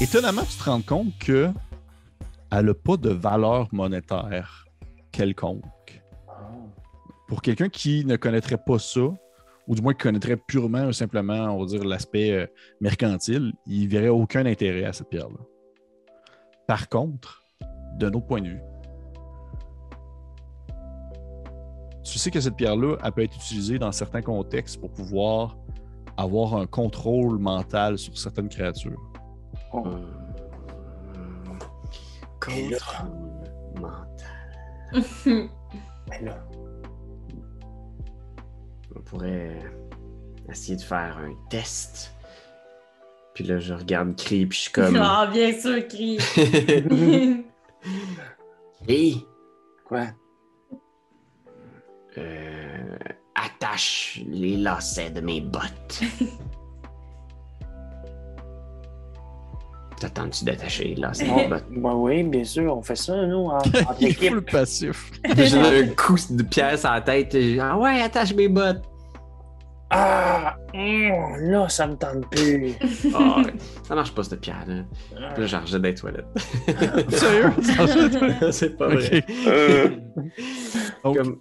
étonnamment, tu te rends compte que elle n'a pas de valeur monétaire quelconque. Pour quelqu'un qui ne connaîtrait pas ça, ou du moins qui connaîtrait purement simplement, on va dire, l'aspect euh, mercantile, il ne verrait aucun intérêt à cette pierre-là. Par contre, d'un autre point de vue, tu sais que cette pierre-là, elle peut être utilisée dans certains contextes pour pouvoir avoir un contrôle mental sur certaines créatures. Oh. Contrôle mental. Là, On pourrait essayer de faire un test. Puis là, je regarde Cree, puis je suis comme. Ah, bien sûr, crie. Cree, quoi? euh, attache les lacets de mes bottes. T'attends-tu d'attacher mes bottes? Bah oui, bien sûr, on fait ça, nous, en, est équipe. full passif. J'ai un coup de pièce à la tête. et- Ah ouais, attache mes bottes. Ah! hum, là, ça me tente plus. Ah, ça marche pas, cette pierre. Là, Puis là j'en rejette des toilettes. Sérieux? C'est pas vrai. Euh, Donc, Comme,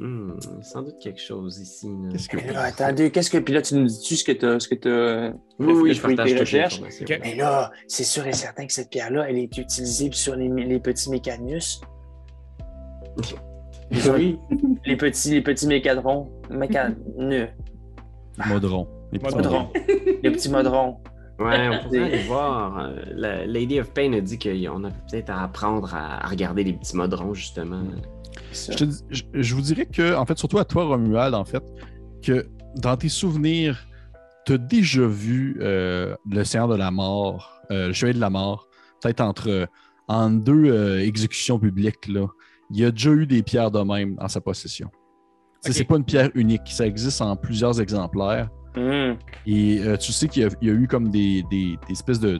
hmm, il y a sans doute quelque chose ici. qu'est-ce que- mais là, attendez, qu'est-ce que. Puis là, tu nous dis-tu ce que t'as. Ce que t'as. Oui, oui, je partage tes recherches? Mais là, c'est sûr et certain que cette pierre-là, elle est utilisée sur les, les petits mécanus. Oui. Les petits, les petits mécadrons. Mécanus. Modron. Les petits Modron. Modrons. les petits modrons. Ouais, on pourrait aller voir. euh, La Lady of Pain a dit qu'on a peut-être à apprendre à, à regarder les petits modrons, justement. Je, te je- je vous dirais que, en fait, surtout à toi, Romuald, en fait, que dans tes souvenirs, tu as déjà vu euh, le Seigneur de la Mort, euh, le Chevalier de la Mort, peut-être entre en deux euh, exécutions publiques. Là. Il y a déjà eu des pierres de même en sa possession. Tu sais, Ok. C'est pas une pierre unique, ça existe en plusieurs exemplaires. Hum. Et tu sais qu'il y, a- il y a eu comme des, des- des espèces de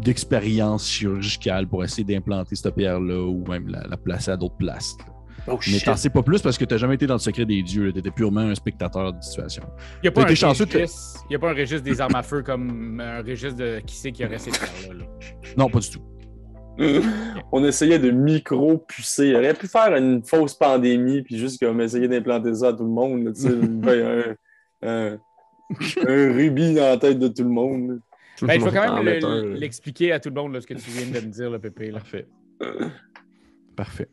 d'expériences chirurgicales pour essayer d'implanter cette pierre-là ou même la, la placer à d'autres places. là. Oh Mais t'en sais pas plus parce que t'as jamais été dans le secret des dieux. Tu étais purement un spectateur de situation. Il n'y a, pas un chanceux, registre- il y a pas un registre des armes à feu comme un registre de qui c'est qui aurait ces pierres-là. là? Non, pas du tout. On essayait de micro-pucer. Il aurait pu faire une fausse pandémie, puis juste comme essayer d'implanter ça à tout le monde. là, tu sais, ben, un, un- un rubis dans la tête de tout le monde. Ben, je vais quand même le- là. l'expliquer à tout le monde là, ce que tu viens de me dire, le Pépé. Là. Parfait. Parfait.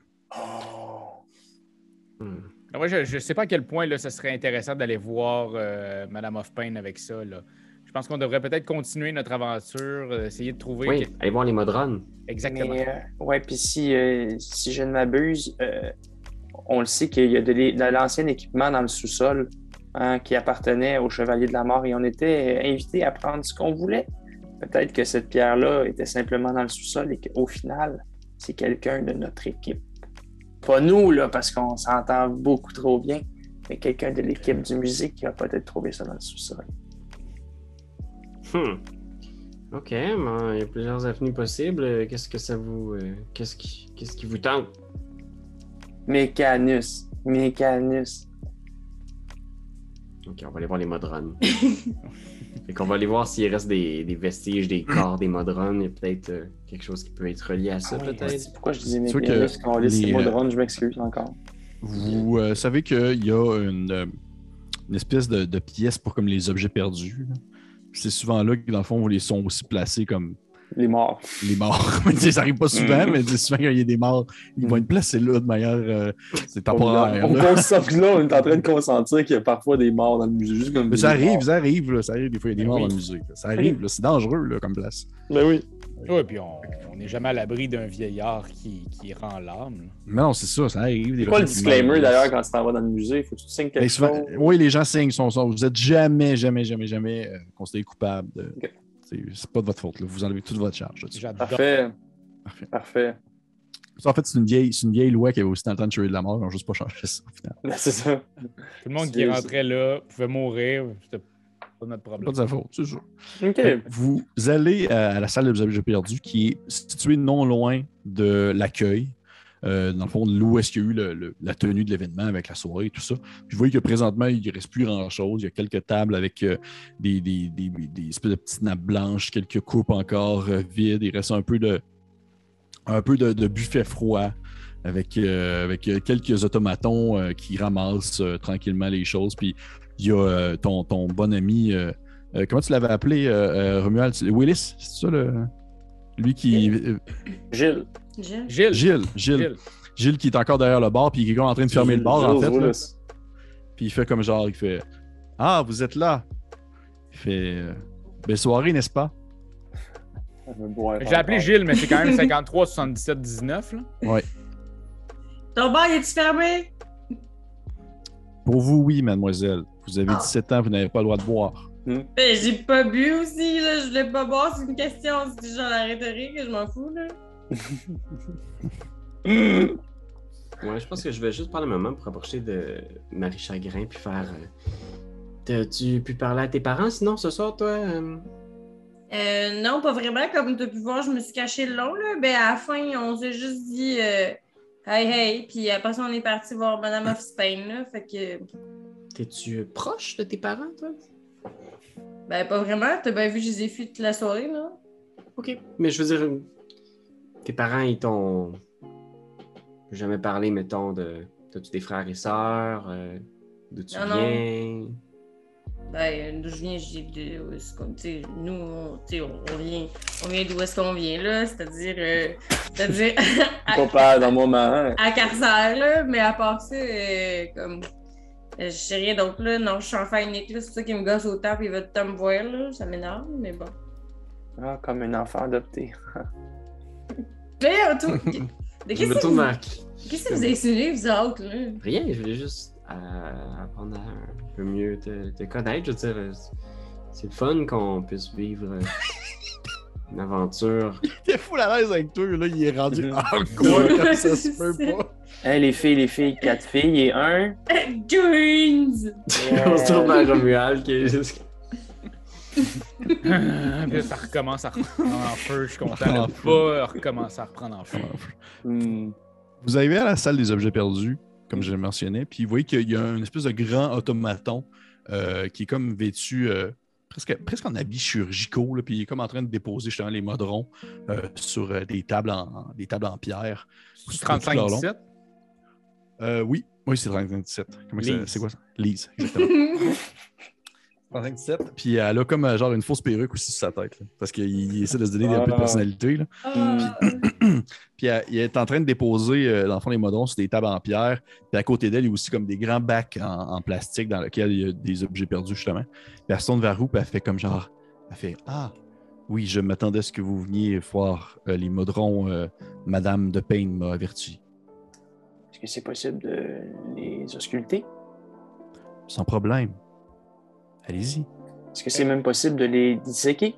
Hmm. Moi, je ne sais pas à quel point là, ce serait intéressant d'aller voir euh, Madame of Pain avec ça. Là. Je pense qu'on devrait peut-être continuer notre aventure, euh, essayer de trouver. Oui, quel- allez voir les modrons. Exactement. Mais, euh, ouais, puis si, euh, si je ne m'abuse, euh, on le sait qu'il y a de, l'ancien équipement dans le sous-sol hein, qui appartenait au Chevalier de la Mort et on était invités à prendre ce qu'on voulait. Peut-être que cette pierre-là était simplement dans le sous-sol et qu'au final, c'est quelqu'un de notre équipe. Pas nous, là, parce qu'on s'entend beaucoup trop bien, mais quelqu'un de l'équipe du musée qui a peut-être trouvé ça dans le sous-sol. Hmm. Ok, ben, il y a plusieurs avenues possibles. Qu'est-ce que ça vous. euh, qu'est-ce, qui, qu'est-ce qui vous tente? Mécanus. Mécanus. Ok, on va aller voir les modrons. fait qu'on va aller voir s'il reste des, des vestiges des corps des modrons. Il y a peut-être euh, quelque chose qui peut être relié à ça, Ah oui, peut-être. c'est Pourquoi je disais C'est sûr Mécanus que quand on lit les, euh, Ron, je m'excuse encore. Vous euh, savez qu'il y a une, une espèce de, de pièce pour comme les objets perdus. C'est souvent là que, dans le fond, ils sont aussi placés comme Les morts. les morts. Mais, ça arrive pas souvent, mais tu sais, souvent quand il y a des morts, ils vont être placés là de manière euh, c'est temporaire. On concentre là, on est en train de consentir qu'il y a parfois des morts dans le musée. Juste comme Mais des ça arrive, morts. ça arrive, là, ça arrive. Des fois, il y a des Ben morts oui. dans le musée. là. Ça arrive, là, c'est dangereux là, comme place. Ben oui. Oui, puis on n'est jamais à l'abri d'un vieillard qui, qui rend l'âme. Mais non, c'est ça, ça arrive. des C'est quoi le disclaimer d'ailleurs quand tu t'en vas dans le musée? Faut que tu signes quelque Ben, souvent- chose? oui, les gens signent son son. Vous êtes jamais, jamais, jamais, jamais euh, considéré coupable. De... C'est pas de votre faute. là. Vous enlevez toute votre charge. Parfait. Parfait. Parfait. Ça, en fait, c'est une vieille, c'est une vieille loi qui avait aussi dans le temps de tuer de la mort. Ils n'ont juste pas changé ça, c'est ça. Tout le monde C'est- qui rentrait là pouvait mourir. C'était pas notre Pas problème. de sa faute, c'est sûr. Que Vous allez à la salle des objets perdus qui est située non loin de l'accueil. Euh, dans le fond, où est-ce qu'il y a eu le- le- la tenue de l'événement avec la soirée et tout ça. Puis vous voyez que présentement, il ne reste plus grand-chose. Il y a quelques tables avec euh, des, des, des- des espèces de petites nappes blanches, quelques coupes encore euh, vides. Il reste un peu de, un peu de, de buffet froid avec, avec quelques automatons qui ramassent tranquillement les choses. Puis il y a ton, ton bon ami, comment tu l'avais appelé, Romuald? Willis, c'est ça le. Lui qui. Gilles. Gilles? Gilles. Gilles, Gilles, Gilles. Qui est encore derrière le bar, puis qui est comme en train de fermer le bar, en fait. là. Puis il fait comme genre, il fait Ah, vous êtes là. Il fait Belle soirée, n'est-ce pas l'ai appelé. Gilles, mais c'est quand même 53, 77, 19. Là. Ton bar, il est-tu fermé? Pour vous, oui, mademoiselle. Vous avez Ah. 17 ans, vous n'avez pas le droit de boire. Ben, j'ai pas bu aussi, là. Je voulais pas boire, c'est une question. C'est genre la rhétorique, je m'en fous, là. Ouais, je pense que je vais juste prendre un moment pour approcher de Marie Chagrin puis faire. euh, T'as-tu pu parler à tes parents sinon ce soir, toi? euh? Euh, non, pas vraiment. Comme tu as pu voir, je me suis caché le long, là. Ben, à la fin, on s'est juste dit hey, hey. Puis après ça, on est parti voir Madame of Spain, là. Fait que, T'es-tu proche de tes parents, toi? ben, pas vraiment. T'as bien vu, je les ai toute la soirée, là. Ok. Mais je veux dire, tes parents, ils t'ont jamais parlé, mettons, de. T'as-tu des frères et sœurs? euh, D'où tu Non, non. viens? Ben, d'où je viens, je dis de. où est-ce qu'on- tu sais, nous, on, tu sais, on on vient, on vient d'où est-ce qu'on vient, là. C'est-à-dire. euh, c'est-à-dire. à, Papa, dans mon moment. à Carcère, là. Mais à part ça, euh, comme. euh, Je sais rien d'autre, là. Non, je suis enfant unique, là. C'est pour ça qu'il me gosse autant, puis il veut tout me voir, là. Ça m'énerve, mais bon. Ah, comme un enfant adopté. Mais, tout. De Je qu'est-ce que vous, qu'est-ce que vous insinuez, vous autres, là? Rien, je voulais juste euh, apprendre à un peu mieux te, te connaître. Je veux dire, c'est le fun qu'on puisse vivre euh, une aventure. Il est fou à l'aise avec toi, là, il est rendu en quoi comme ça se C'est peut pas. Hein, les filles, les filles, quatre filles et un. Twins! On se tourne vers Romuald qui est juste. Là, ça recommence à reprendre en feu. Je suis content En de pas recommencer à reprendre en feu. Hmm. Vous arrivez à la salle des objets perdus, comme je le mentionnais, puis vous voyez qu'il y a une espèce de grand automaton euh, qui est comme vêtu euh, presque, presque en habits chirurgicaux, là, puis il est comme en train de déposer justement les modrons euh, sur euh, des, tables en, des tables en pierre. C'est Tout leur long. 35-17. Euh, oui, oui, c'est 3517. Comment ça- Lise. c'est quoi ça? Lise, exactement. 3517. Puis elle a comme euh, genre une fausse perruque aussi sur sa tête, là, parce qu'il il essaie de se donner un peu de Ah. personnalité. Là. Ah, Puis elle, il est en train de déposer, euh, dans le fond, les modrons sur des tables en pierre. Puis à côté d'elle, il y a aussi comme des grands bacs en, en plastique dans lesquels il y a des objets perdus, justement. Puis elle se tourne vers vous, puis elle fait comme genre, elle fait Ah, oui, je m'attendais à ce que vous veniez voir euh, les modrons, euh, Madame de Payne m'a averti. Est-ce que c'est possible de les ausculter? Sans problème. Allez-y, Est-ce que c'est même possible de les disséquer?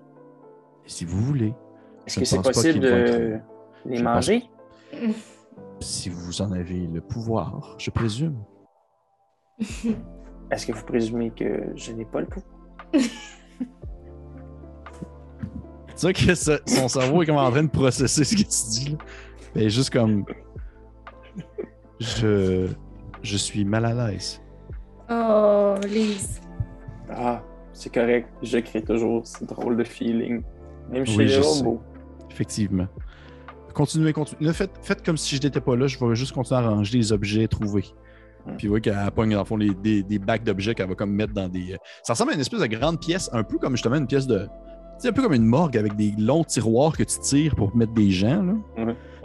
si vous voulez. Est-ce que c'est possible de être- les Je manger? Si vous en avez le pouvoir, je présume. Est-ce que vous présumez que je n'ai pas le pouvoir? Tu sais que ça- son cerveau est comme en train de processer ce que tu dis. Là. Mais juste comme. Je. Je suis mal à l'aise. Oh, Lise. Ah, c'est correct. Je crée toujours ce drôle de feeling. Même chez Oui, les robots. Effectivement. Continuez, continuez. Ne Faites, faites comme si je n'étais pas là. Je vais juste continuer à ranger les objets trouvés. Puis vous voyez qu'elle pogne dans le fond les- des, des bacs d'objets qu'elle va comme mettre dans des. euh, Ça ressemble à une espèce de grande pièce, un peu comme justement une pièce de. Tu sais, un peu comme une morgue avec des longs tiroirs que tu tires pour mettre des gens. Là.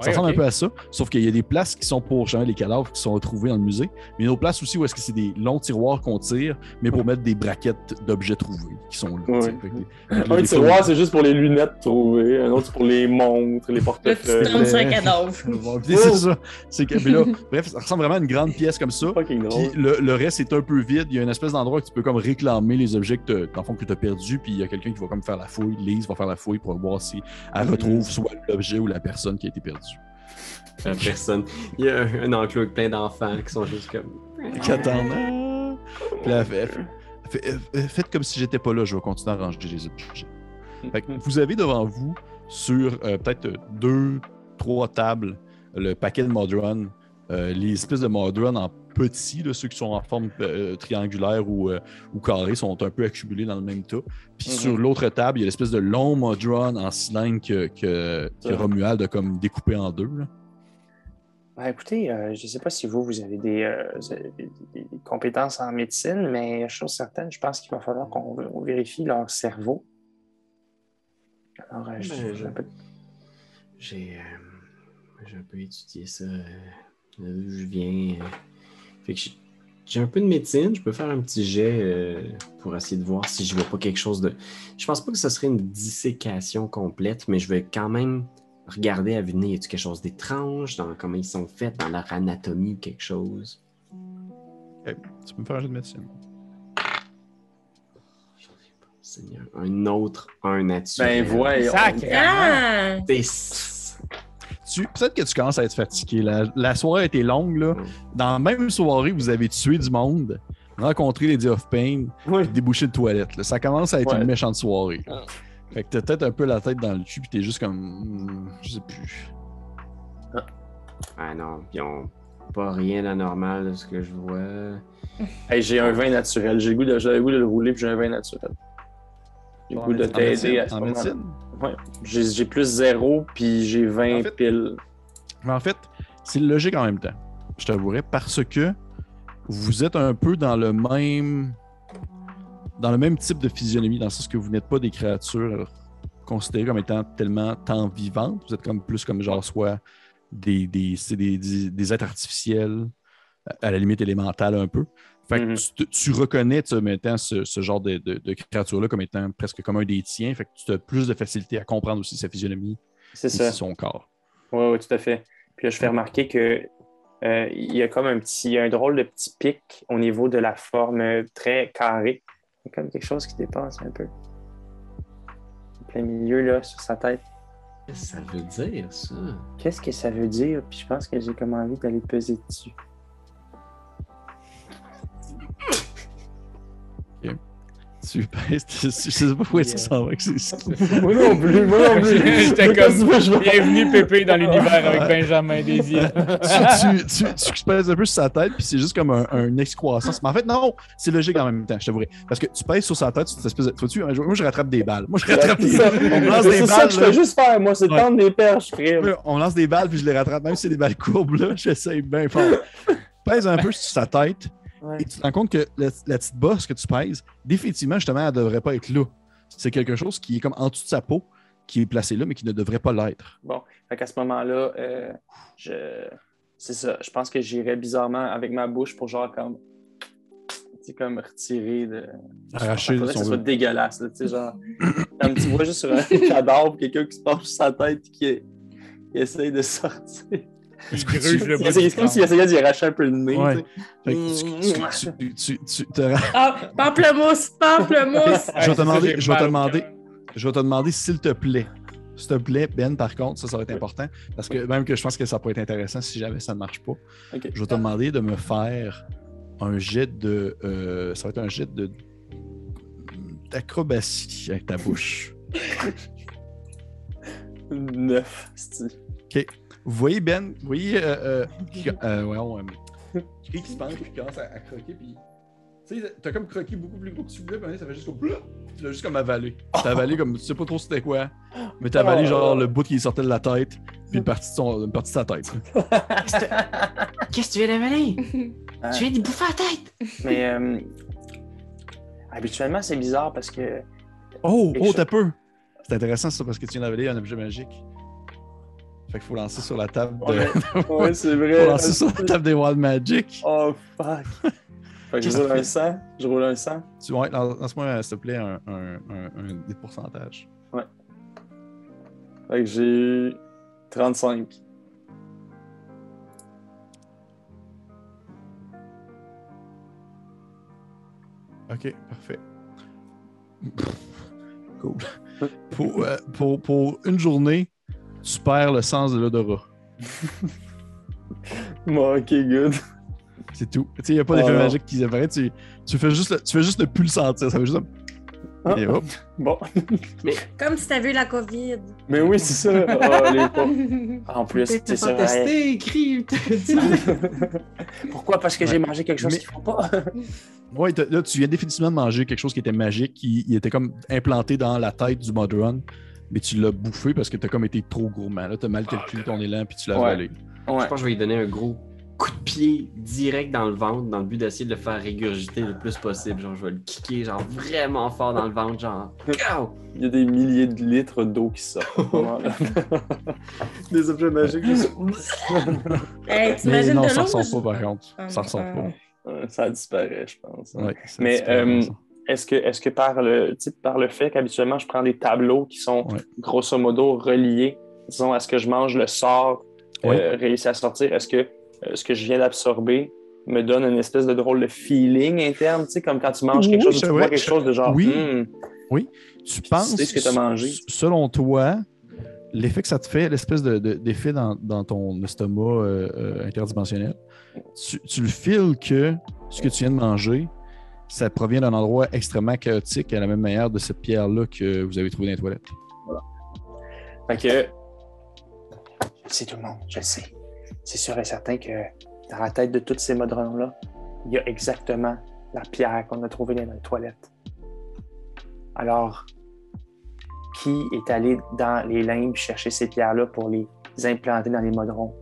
Ça ressemble un peu à ça, sauf qu'il y a des places qui sont pour jamais les cadavres qui sont retrouvés dans le musée, mais il y a une autre place aussi où est-ce que c'est des longs tiroirs qu'on tire, mais pour mettre des braquettes d'objets trouvés qui sont là. Ouais. tu sais. Fait que- Un les- tiroir, c'est juste pour les lunettes trouvées. Un autre, c'est pour les montres, les portefeuilles. tombes sur un cadavre. Bon, c'est ça. C'est que, puis là, bref, ça ressemble vraiment à une grande pièce comme ça. Puis le, le reste est un peu vide. Il y a une espèce d'endroit que tu peux comme réclamer les objets que tu dans le fond, que as perdus. Puis il y a quelqu'un qui va comme faire la fouille. Lise va faire la fouille pour voir si elle retrouve soit l'objet ou la personne qui a été perdue. Personne. Il y a un, enclos plein d'enfants qui sont juste comme. Qui attendent. Faites comme si j'étais pas là, je vais continuer à ranger les objets. Vous avez devant vous, sur euh, peut-être deux, trois tables, le paquet de Modron, euh, les espèces de Modron en petits, là, ceux qui sont en forme euh, triangulaire ou, euh, ou carré, sont un peu accumulés dans le même tas. Puis Mhm. sur l'autre table, il y a l'espèce de long Modron en cylindre que, que, que Ça. Romuald a comme découpé en deux. là. Ben, écoutez, euh, je ne sais pas si vous, vous avez des, euh, vous avez des- compétences en médecine, mais chose certaine, je pense qu'il va falloir qu'on on vérifie leur cerveau. Alors, euh, je- Ben, J'ai euh, un peu étudié ça. euh, d'où je viens. Euh. Fait que j'ai- un peu de médecine. Je peux faire un petit jet euh, pour essayer de voir si je vois pas quelque chose de. Je pense pas que ce serait une dissécation complète, mais je vais quand même regarder à nez. Y a-t-il quelque chose d'étrange dans comment ils sont faits, dans leur anatomie, quelque chose? Tu peux me faire un jeu de médecine. Seigneur. Un autre, un naturel. Ben, voyons. Sacrément! Ah! Peut-être que tu commences à être fatigué. La, la soirée a été longue. Là. Dans la même soirée, vous avez tué du monde, rencontré Lady of Pain, Oui. débouché de toilette. là. Ça commence à être Ouais. une méchante soirée. Ah. Fait que t'as peut-être un peu la tête dans le cul, puis t'es juste comme. hmm, je sais plus. Ah non, ils ont pas rien d'anormal de ce que je vois. Hey, j'ai un vin naturel. J'ai le goût de, j'ai le goût de le rouler, puis j'ai un vin naturel. J'ai le En goût de t'aider à ce En moment-là. médecine? Ouais. J'ai plus zéro, puis j'ai 20 En fait- piles. Mais en fait, c'est logique en même temps. Je t'avouerais, parce que vous êtes un peu dans le même. dans le même type de physionomie, dans le sens que vous n'êtes pas des créatures considérées comme étant tellement tant vivantes. Vous êtes comme plus comme genre soit des, des, c'est des, des- des êtres artificiels, à la limite élémentale un peu. Fait que Mhm. tu, reconnais tu étant ce, ce genre de, de, de créature-là comme étant presque comme un des tiens. Fait que tu as plus de facilité à comprendre aussi sa physionomie et ça. son corps. Oui, oui, tout à fait. Puis là, je fais remarquer que euh, il y a comme un petit, il y a un drôle de petit pic au niveau de la forme euh, très carrée. Il y a comme quelque chose qui dépasse un peu. En plein milieu, là, sur sa tête. Qu'est-ce que ça veut dire, ça? Qu'est-ce que ça veut dire? Puis je pense que j'ai comme envie d'aller peser dessus. Tu pèses, je sais pas où est-ce que ça s'en va avec ces- moi non plus, moi non plus. J'étais comme vais- bienvenue Pépé dans l'univers avec Benjamin Désir. tu, tu, tu, tu pèses un peu sur sa tête, puis c'est juste comme un, un excroissance. Mais en fait, non, c'est logique en même temps, je t'avouerais. Parce que tu pèses sur sa tête, tu espèce de. Vois-tu, moi, je rattrape des balles. Moi, je rattrape des balles. On lance des c'est ça que je fais juste faire, moi, c'est tendre des perches, crime. On lance des balles, puis je les rattrape, même si c'est des balles courbes, là. J'essaye bien fort. Pèse un peu sur sa tête, Ouais. et tu te rends compte que la, la petite bosse que tu pèses, définitivement, justement, elle devrait pas être là. C'est quelque chose qui est comme en dessous de sa peau, qui est placé là, mais qui ne devrait pas l'être. Bon, fait qu'à ce moment-là, euh, je... c'est ça. Je pense que j'irais bizarrement avec ma bouche pour genre comme. Tu sais, comme retirer de. Arracher, Faudrait si que on ça dégueulasse, là, tu sais, genre. Comme tu vois juste sur un cadavre, quelqu'un qui se penche sur sa tête et qui, qui essaye de sortir. Il gruge le bas C'est comme s'il essayait d'y arracher un peu le nez. Ouais. tu que tu, tu, tu, tu- tu te Ah, pamplemousse, pamplemousse! Je vais te demander- je vais te demander-. Je vais te demander, s'il te plaît, s'il te plaît, Ben, par contre, ça, ça va être important, parce que même que je pense que ça pourrait être intéressant si jamais ça ne marche pas. Ok. Je vais te demander de me faire un jet de. euh, ça va être un jet de. d'acrobatie avec ta bouche. Neuf, c'est Vous voyez Ben, vous voyez. Euh, euh, qui, euh, ouais, on, euh, qui se penche puis qui commence à, à croquer, puis. Tu sais, t'as comme croqué beaucoup plus gros que tu voulais, puis ça fait juste comme. Tu l'as juste comme avalé. T'as avalé comme. Tu sais pas trop c'était quoi, mais t'as avalé genre le bout qui sortait de la tête, puis une partie de, son, une partie de sa tête. Qu'est-ce que tu viens d'avaler? Ah. Tu viens de bouffer la tête! Mais euh, habituellement, c'est bizarre parce que. Oh, oh, chose- t'as peu. C'est intéressant ça parce que tu viens d'avaler un objet magique. Fait qu'il faut lancer sur la table de. Ouais. Ouais, c'est faut vrai. lancer sur la table des Wild Magic. Oh fuck! Fait que je roule un 100. Je roule un 100. Tu ouais, lance- lance-moi, s'il te plaît, un, un, un, un des pourcentages. Fait que j'ai 35. Ok, parfait. Cool. Pour, euh, pour, pour une journée, tu perds le sens de l'odorat. Bon, ok, good. C'est tout. Tu sais, il n'y a pas d'effet Oh magique qui apparaît. Tu, tu, fais juste le, tu fais juste ne plus le sentir. Ça fait juste. comme- Et hop. Bon. Comme si t'avais eu la COVID. Mais oui, c'est ça. Ah, les pauvres. En plus, c'est ça. testé, écrit. Pourquoi? Parce que j'ai mangé quelque chose Mais- qu'ils font pas. Ouais, t'as- là, tu viens définitivement de manger quelque chose qui était magique, qui il était comme implanté dans la tête du Modron, mais tu l'as bouffé parce que t'as comme été trop gourmand. Là, t'as mal calculé ton élan, puis tu l'as Ouais. avalé. Ouais. Je pense que je vais lui donner un gros coup de pied direct dans le ventre dans le but d'essayer de le faire régurgiter le plus possible. Genre, je vais le kicker genre vraiment fort dans le ventre, genre. Il y a des milliers de litres d'eau qui sortent. des objets magiques. juste- Hey, Mais non, de ça ressort pas par contre. Ah, Ça ressort ah. pas. Ça disparaît, je pense. Ouais, ça Mais, euh. Est-ce que, est que par, le, tu par le fait qu'habituellement, je prends des tableaux qui sont Ouais. grosso modo reliés, disons, à ce que je mange, le sort euh, réussit à sortir, est-ce que euh, ce que je viens d'absorber me donne une espèce de drôle de feeling interne, tu sais, comme quand tu manges quelque Oui, chose, tu vois quelque chose de genre, Oui. Hmm, Tu penses, sais ce que t'as mangé? s- selon toi, l'effet que ça te fait, l'espèce de- de- d'effet dans, dans ton estomac euh, euh, interdimensionnel, tu, tu le files que ce que tu viens de manger, ça provient d'un endroit extrêmement chaotique, à la même manière de cette pierre-là que vous avez trouvée dans les toilettes. Fait que, sais tout le monde, je le sais. C'est sûr et certain que dans la tête de tous ces modrons-là, il y a exactement la pierre qu'on a trouvée dans les toilettes. Alors, qui est allé dans les limbes chercher ces pierres-là pour les implanter dans les modrons?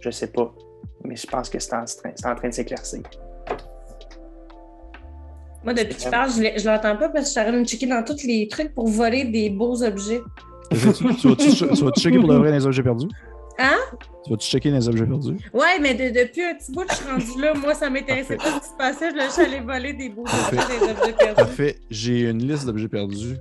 Je sais pas, mais je pense que c'est en, c'est en train de s'éclaircir. Moi, depuis que tu parles, je l'entends pas parce que je suis en train de me checker dans tous les trucs pour voler des beaux objets. tu tu vas-tu tu vas-tu checker pour de vrai les objets perdus? Hein? Tu vas-tu checker les objets perdus? Ouais, mais de- depuis un petit bout, je suis rendue là. Moi, ça m'intéressait pas ce qui se passait. Je suis allée voler des beaux objets, des objets perdus. Parfait. J'ai une liste d'objets perdus,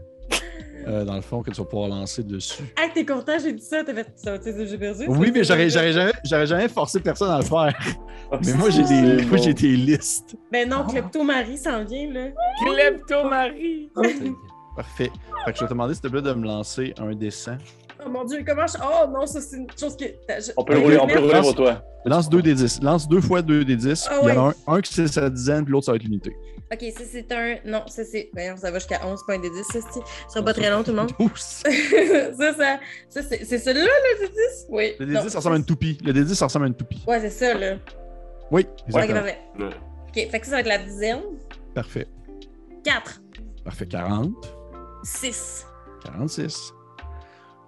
euh, dans le fond, que tu vas pouvoir lancer dessus. Ah, t'es content, j'ai dit ça. T'as fait ça, tu sais, objets perdus? Oui, mais j'aurais j'aurais jamais, j'aurais jamais forcé personne à le faire. Mais moi, j'ai des, moi, j'ai des listes. Ben non, Klepto-Marie s'en vient, là. Kleptomanie! Parfait. Fait que je vais te demander, s'il te plaît, de me lancer un dessin. Oh mon Dieu, comment je. Oh non, ça, c'est une chose que. je- on peut le Ok, rouler, on peut le rouler pour toi. Lance deux des 10. Lance deux fois deux des 10. Ah Il y en a ouais. un, un qui c'est sa dizaine, puis l'autre, ça va être l'unité. Ok, ça, c'est un. Non, ça, c'est. Voyons, ça va jusqu'à 11 points des 10, ça, c'est. Ça sera pas très long, tout le monde. 12. ça, ça. Ça, c'est c'est celui-là, le D10? Oui. Le Non, D10, ça ressemble à une toupie. Le D10, ça ressemble à une toupie. Ouais, c'est ça, là. Oui, Ok, exactement. parfait. Ouais. Ok, fait que ça va être la dizaine. Parfait. 4, Parfait. 40. 6. 46.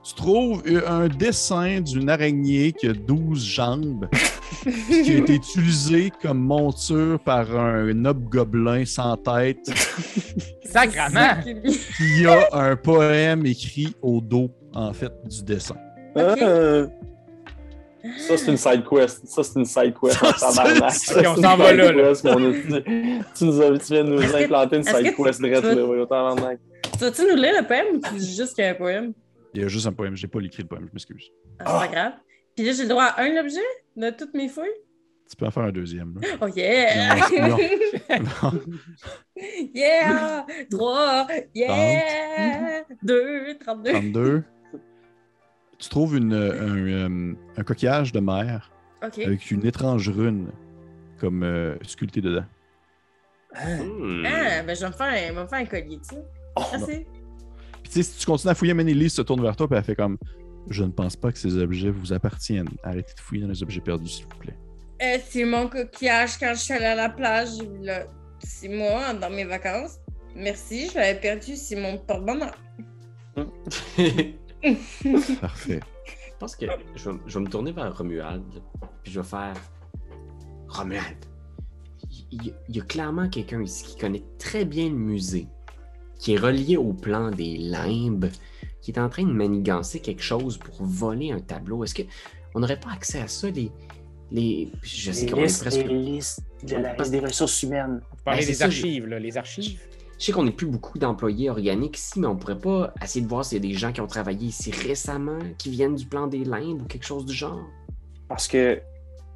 Tu trouves un dessin d'une araignée qui a 12 jambes, qui a été utilisé comme monture par un hobgoblin sans tête, Sacrement! qui a un poème écrit au dos, en fait, du dessin. Ah. Ça, c'est une side quest. Ça, c'est une side quest en Ça, tabarnak. on s'en va là, là. Tu, nous as, tu viens de nous implanter une side que quest tu- là. tabarnak. Tu vas-tu nous lire le poème ou tu dis juste qu'il y a un poème? Il y a juste un poème, j'ai pas écrit le poème, je m'excuse. Ah, c'est pas grave. Puis là, j'ai le droit à un objet de toutes mes fouilles? Tu peux en faire un deuxième. là. Oh yeah! Non, non. yeah! 3, yeah! 2, 32. 32. Tu trouves une, un, euh, un coquillage de mer avec une étrange rune comme euh, sculptée dedans. Hmm. Ah, ben je vais me faire un, je vais me faire un collier, tu sais. Merci. Tu sais, si tu continues à fouiller, Ménélis se tourne vers toi et elle fait comme Je ne pense pas que ces objets vous appartiennent. Arrêtez de fouiller dans les objets perdus, s'il vous plaît. Euh, c'est mon coquillage quand je suis allée à la plage, là, six mois dans mes vacances. Merci, je l'avais perdu, c'est mon porte-bonheur. Parfait. Je pense que je vais, je vais me tourner vers Romuald, puis je vais faire Romuald. Il y, il y a clairement quelqu'un ici qui connaît très bien le musée, qui est relié au plan des limbes, qui est en train de manigancer quelque chose pour voler un tableau. Est-ce que on n'aurait pas accès à ça, les. les... Je sais Les qu'on est listes, presque. les listes de la des ressources humaines. Vous parlez Ben, des ça, archives, là, les archives. Je sais qu'on n'est plus beaucoup d'employés organiques ici, mais on pourrait pas essayer de voir s'il y a des gens qui ont travaillé ici récemment, qui viennent du plan des limbes ou quelque chose du genre. Parce que,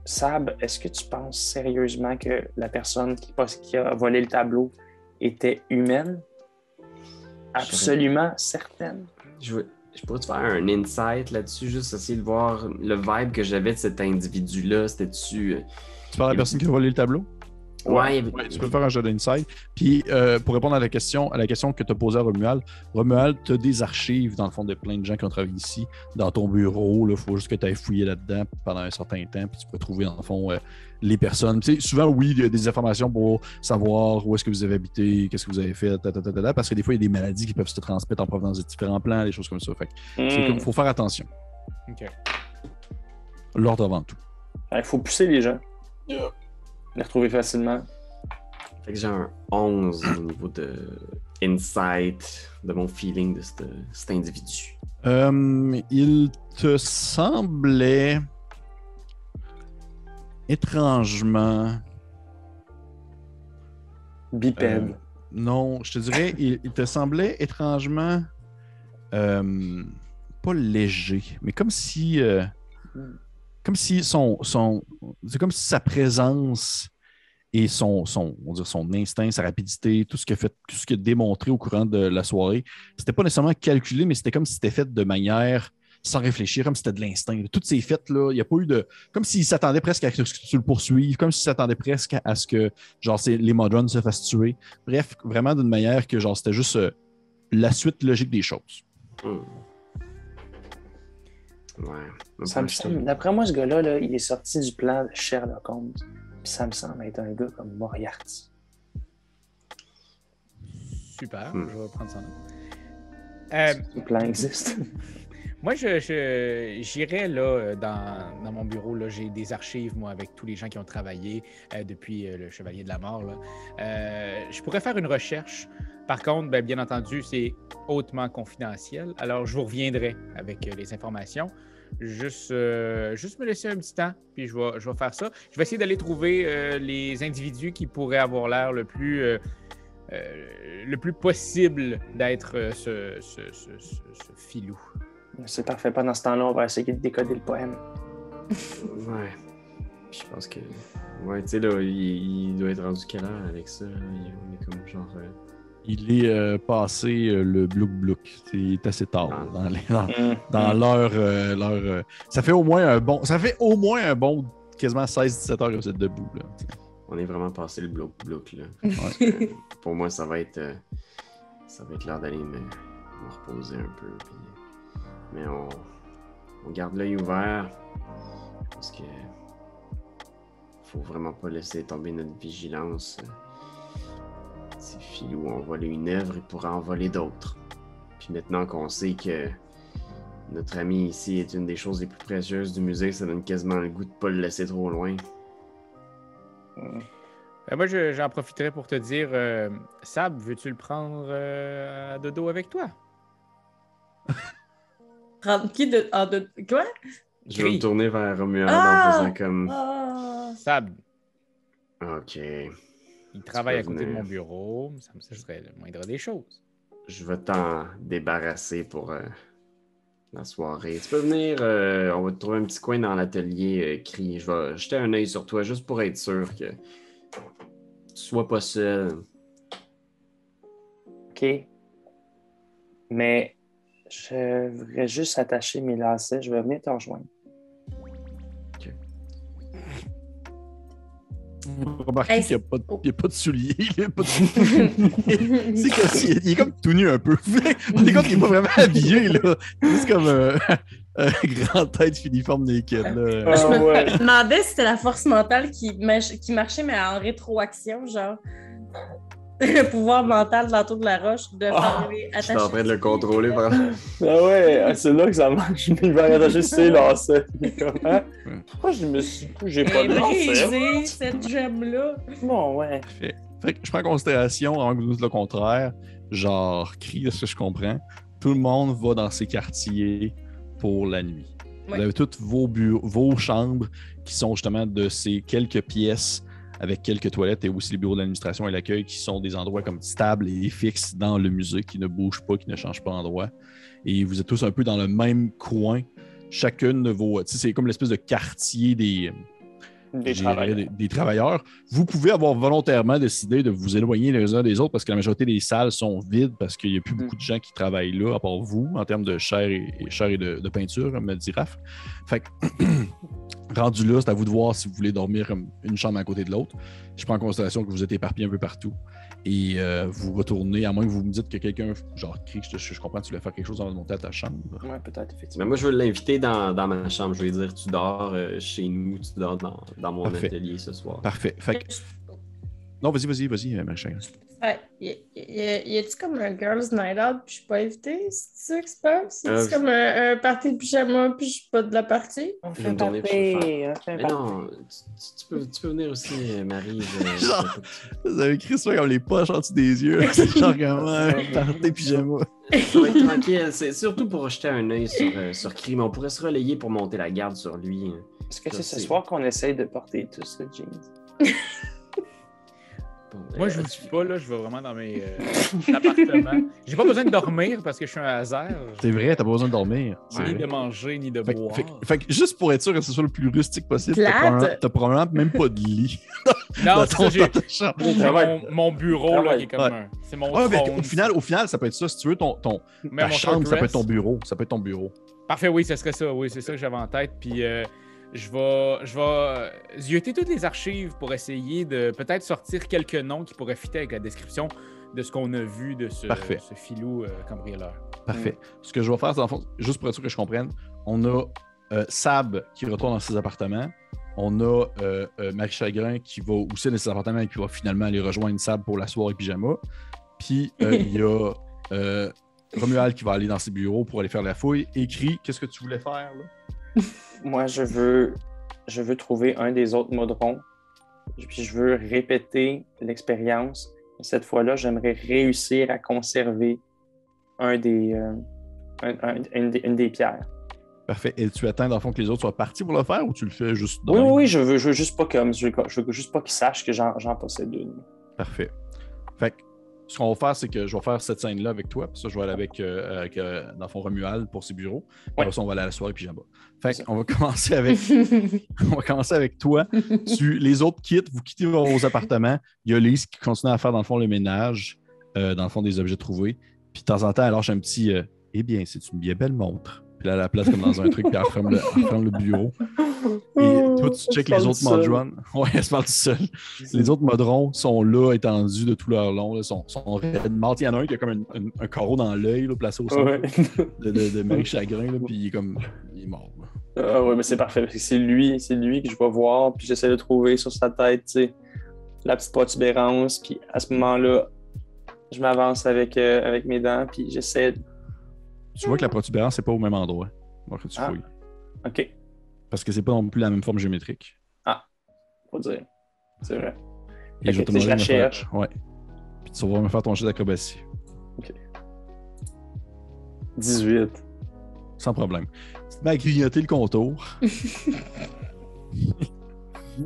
Sab, est-ce que tu penses sérieusement que la personne qui a volé le tableau était humaine? Absolument certaine. Je, veux- je pourrais te faire un insight là-dessus, juste essayer de voir le vibe que j'avais de cet individu-là. C'était-tu. euh, Tu parles à la personne qui a volé le tableau? Ouais, Ouais, tu peux faire un jeu d'inside. Puis euh, pour répondre à la question, à la question que tu as posée à Romuald, Romuald, tu as des archives dans le fond de plein de gens qui ont travaillé ici, dans ton bureau. Il faut juste que tu ailles fouiller là-dedans pendant un certain temps, puis tu peux trouver dans le fond euh, les personnes. Tu sais, souvent, oui, il y a des informations pour savoir où est-ce que vous avez habité, qu'est-ce que vous avez fait, ta, ta, ta, ta, ta, parce que des fois, il y a des maladies qui peuvent se transmettre en provenance de différents plans, des choses comme ça. Fait que c'est Hmm. comme, faut faire attention. OK. L'ordre avant tout. Il faut pousser les gens. Les retrouver facilement. Fait que j'ai un 11 au niveau de insight, de mon feeling de cet, cet individu. Euh, il te semblait étrangement. Bipède. Euh, non, je te dirais, il, il te semblait étrangement. euh, pas léger, mais comme si. euh, comme si son. son c'est comme si sa présence et son, son, on dire son instinct, sa rapidité, tout ce qu'il a fait, tout ce qu'il démontré au courant de la soirée, c'était pas nécessairement calculé, mais c'était comme si c'était fait de manière sans réfléchir, comme si c'était de l'instinct. Toutes ces fêtes là, il n'y a pas eu de. Comme s'il s'attendait presque à ce que tu le poursuives, comme s'il s'attendait presque à ce que genre les Modrons se fassent tuer. Bref, vraiment d'une manière que genre c'était juste euh, la suite logique des choses. Hmm. Ouais. Ça me semble- D'après moi, ce gars-là, là, il est sorti du plan de Sherlock Holmes. Puis ça me semble être un gars comme Moriarty. Super, Hmm. je vais prendre en note. Euh, Le plan existe. Moi, je, je- j'irais là euh, dans, dans mon bureau. Là, j'ai des archives, moi, avec tous les gens qui ont travaillé euh, depuis euh, le Chevalier de la Mort. là. Euh, je pourrais faire une recherche. Par contre, ben, bien entendu, c'est hautement confidentiel. Alors, je vous reviendrai avec euh, les informations. Juste, euh, juste me laisser un petit temps, puis je vais, je vais faire ça. Je vais essayer d'aller trouver euh, les individus qui pourraient avoir l'air le plus, euh, euh, le plus possible d'être euh, ce, ce, ce, ce- ce filou. C'est parfait. Pendant ce temps-là, on va essayer de décoder le poème. Ouais. Puis je pense que. Ouais, tu sais, là, il, il doit être rendu quelle heure avec ça? Il- On est comme genre. Il est euh, passé euh, le blouk blouk. C'est assez tard Ah. dans, les- dans, Hmm. dans l'heure. euh, l'heure, euh, ça fait au moins un bon. Ça fait au moins un bon quasiment 16-17 heures que vous êtes debout. Là. On est vraiment passé le bloc bloc là. Ouais. Euh, Pour moi, ça va être. euh, ça va être l'heure d'aller me, me reposer un peu. puis- mais on, on garde l'œil ouvert. Parce que. Faut vraiment pas laisser tomber notre vigilance. Si Philou a envolé une œuvre, il pourra en voler d'autres. Puis maintenant qu'on sait que notre ami ici est une des choses les plus précieuses du musée, ça donne quasiment le goût de pas le laisser trop loin. Ben, moi, je- j'en profiterai pour te dire, euh, Sab, veux-tu le prendre euh, à dodo avec toi? Prendre qui de. en de- Quoi? Je vais me tourner vers Romuald Ah! en faisant comme. Ah! Sab, Ok. Il travaille à côté de mon bureau. Ça me serait le moindre des choses. Je vais t'en débarrasser pour euh, la soirée. Tu peux venir, euh, on va te trouver un petit coin dans l'atelier, euh, cri. Je vais jeter un œil sur toi juste pour être sûr que tu sois pas seul. OK. Mais je voudrais juste attacher mes lacets. Je vais venir te rejoindre. Vous remarquez qu'il n'y a, pas de- oh. il y a pas de souliers. il y a pas de- c'est comme il est comme tout nu un peu. On est compte qu'il n'est pas vraiment habillé. là. C'est juste comme euh, un grand tête filiforme naked. Là. Je me ouais. demandais si c'était la force mentale qui marchait, mais en rétroaction, genre. Le pouvoir mental dans de la roche de Ah, faire Je suis en train de le contrôler par Ah ouais, ah, c'est là que ça marche. Il va attacher ses lacets. Comment? Pourquoi je me suis. J'ai pas de lacets? cette gemme-là. Bon, ouais. Fait, fait que je prends en considération, avant que vous dites le contraire, genre, cri de ce que je comprends, tout le monde va dans ses quartiers pour la nuit. Ouais. Vous avez toutes vos, bureaux, vos chambres qui sont justement de ces quelques pièces avec quelques toilettes et aussi les bureaux d'administration et l'accueil qui sont des endroits comme stables et fixes dans le musée, qui ne bougent pas, qui ne changent pas d'endroit. Et vous êtes tous un peu dans le même coin. Chacune de vos. C'est comme l'espèce de quartier des. Des travailleurs. des, des travailleurs. Vous pouvez avoir volontairement décidé de vous éloigner les uns des autres parce que la majorité des salles sont vides parce qu'il n'y a plus Mm. beaucoup de gens qui travaillent là, à part vous, en termes de chair et, et chair et de, de peinture, me dit Raph. Fait que, rendu là, c'est à vous de voir si vous voulez dormir comme une chambre à côté de l'autre. Je prends en considération que vous êtes éparpillés un peu partout. Et euh, vous retournez, à moins que vous me dites que quelqu'un, genre, crie, je, je comprends, tu voulais faire quelque chose avant de monter à ta chambre. Ouais, peut-être, effectivement. Mais moi, je veux l'inviter dans, dans ma chambre. Je vais lui dire Tu dors euh, chez nous, tu dors dans, dans mon Parfait. atelier ce soir. Parfait. Fait que, non, vas-y, vas-y, vas-y, euh, Marie-Chagrin. Ouais, y, a-tu comme un girls' night out puis je suis pas invitée? C'est ça qui se passe? C'est Euh, comme un, un party de pyjama puis je suis pas de la partie? On fait un party, Mais non, tu, tu- peux, tu peux venir aussi, euh, Marie. je- Genre. Vous avez écrit ça comme les poches en dessous des yeux. C'est genre comme un party pyjama. Ça va être tranquille. C'est surtout pour jeter un œil sur, euh, sur Crime. On pourrait se relayer pour monter la garde sur lui. Est-ce que Ça, c'est ce soir qu'on essaye de porter tous le jeans? Moi, euh, je vous suis pas, là, je vais vraiment dans mes euh, appartements. J'ai pas besoin de dormir parce que je suis un hasard. C'est vrai, t'as pas besoin de dormir. C'est Ni de manger, ni de Fait, boire. fait que- fait juste pour être sûr que ce soit le plus rustique possible, t'as probablement, même pas de lit non, ton- ça, ta mon, mon bureau, là, qui est comme un... C'est mon Ouais, mais au final, au final, ça peut être ça. Si tu veux, ton, ton, Mais ta mon chambre, ça peut être ton bureau. Ça peut être ton bureau. Parfait, oui, ce serait ça. Oui, c'est ça que j'avais en tête. Puis euh, je vais, je vais euh, zioter toutes les archives pour essayer de peut-être sortir quelques noms qui pourraient fitter avec la description de ce qu'on a vu de ce, Parfait. ce filou euh, cambrioleur. Parfait. Ce que je vais faire, c'est, dans le fond, juste pour être sûr que je comprenne, on a euh, Sab qui retourne dans ses appartements. On a euh, euh, Marie Chagrin qui va aussi dans ses appartements et qui va finalement aller rejoindre Sab pour la soirée pyjama. Puis euh, il y a euh, Romuald qui va aller dans ses bureaux pour aller faire la fouille. Écrit, qu'est-ce que tu voulais faire là? Moi, je veux, je veux trouver un des autres modrons. Puis je veux répéter l'expérience. Cette fois-là, j'aimerais réussir à conserver un des, euh, un- un- une, des, une des pierres. Parfait. Et tu attends, dans le fond, que les autres soient partis pour le faire ou tu le fais juste dans- oui, oui, je veux, je veux juste pas je veux, je veux juste pas qu'ils sachent que j'en j'en possède une. Parfait. Fait que ce qu'on va faire, c'est que je vais faire cette scène-là avec toi. Puis ça, je vais aller avec, euh, avec, euh, dans le fond, Romuald pour ses bureaux. Puis Ouais. Ça, on va aller à la soirée pyjama. Fait qu'on va commencer avec, on va commencer avec toi. Tu, les autres quittent, vous quittez vos appartements. Il y a Lise qui continue à faire, dans le fond, le ménage, euh, dans le fond, des objets trouvés. Puis de temps en temps, elle lâche un petit Eh bien, c'est une bien belle montre. Puis là, elle la place comme dans un truc, puis elle ferme le, elle ferme le bureau. Et toi, tu checkes les autres modrons. Ouais, elle se parle tout seul. Les autres modrons sont là, étendus de tout leur long. Là, sont, sont raides mortes. Il y en a un qui a comme un, un- un carreau dans l'œil, placé au centre Ouais. de, de, de Marie Chagrin, là, puis il est comme. Il est mort. là. Ah ouais, mais c'est parfait. parce que C'est lui, c'est lui que je vais voir, puis j'essaie de trouver sur sa tête, tu sais, la petite protubérance, puis à ce moment-là, je m'avance avec, euh, avec mes dents, puis j'essaie. Tu vois que la protubérance, c'est pas au même endroit. Alors que tu Ah. fouilles. Ok, Parce que c'est pas non plus la même forme géométrique. faut dire. C'est vrai. Et je que, la faire- cherche. Ouais. Puis tu vas me faire ton jet d'acrobatie. 18. Sans problème. Tu te mets à grignoter le contour.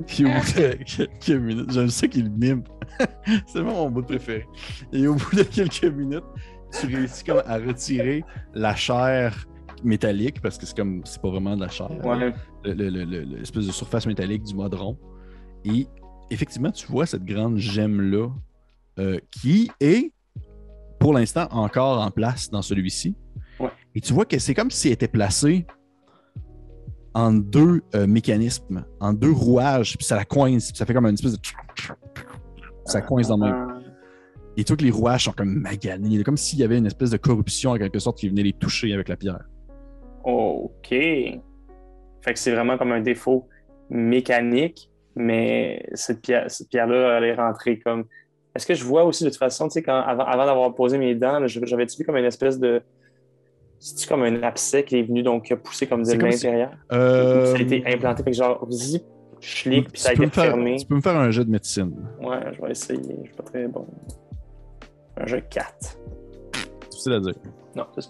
Puis au bout de quelques minutes, j'aime ça qu'il mime. c'est vraiment mon bout préféré. Et au bout de quelques minutes, tu réussis comme à retirer la chair métallique, parce que c'est comme c'est pas vraiment de la chair. Ouais. le- le- le- le- l'espèce de surface métallique du modron. Et effectivement, tu vois cette grande gemme-là euh, qui est, pour l'instant, encore en place dans celui-ci. Ouais. Et tu vois que c'est comme si elle était placée en deux euh, mécanismes, en deux rouages, puis ça la coince, puis ça fait comme une espèce de... Ça coince dans le même. Et que les rouages sont comme maganés, comme s'il y avait une espèce de corruption en quelque sorte qui venait les toucher avec la pierre. OK. Fait que c'est vraiment comme un défaut mécanique, mais cette pierre, cette pierre-là, elle est rentrée comme. Est-ce que je vois aussi de toute façon, tu sais, quand, avant, avant d'avoir posé mes dents, j'avais-tu vu comme une espèce de. C'est-tu comme un abcès qui est venu donc poussé comme de si- l'intérieur? Euh, Ça a été implanté, fait que genre, zip, schlick, puis ça a été fermé. tu peux me faire un jet de médecine. Ouais, je vais essayer, je suis pas très bon. Un jeu 4. Difficile à dire. Non, c'est ça.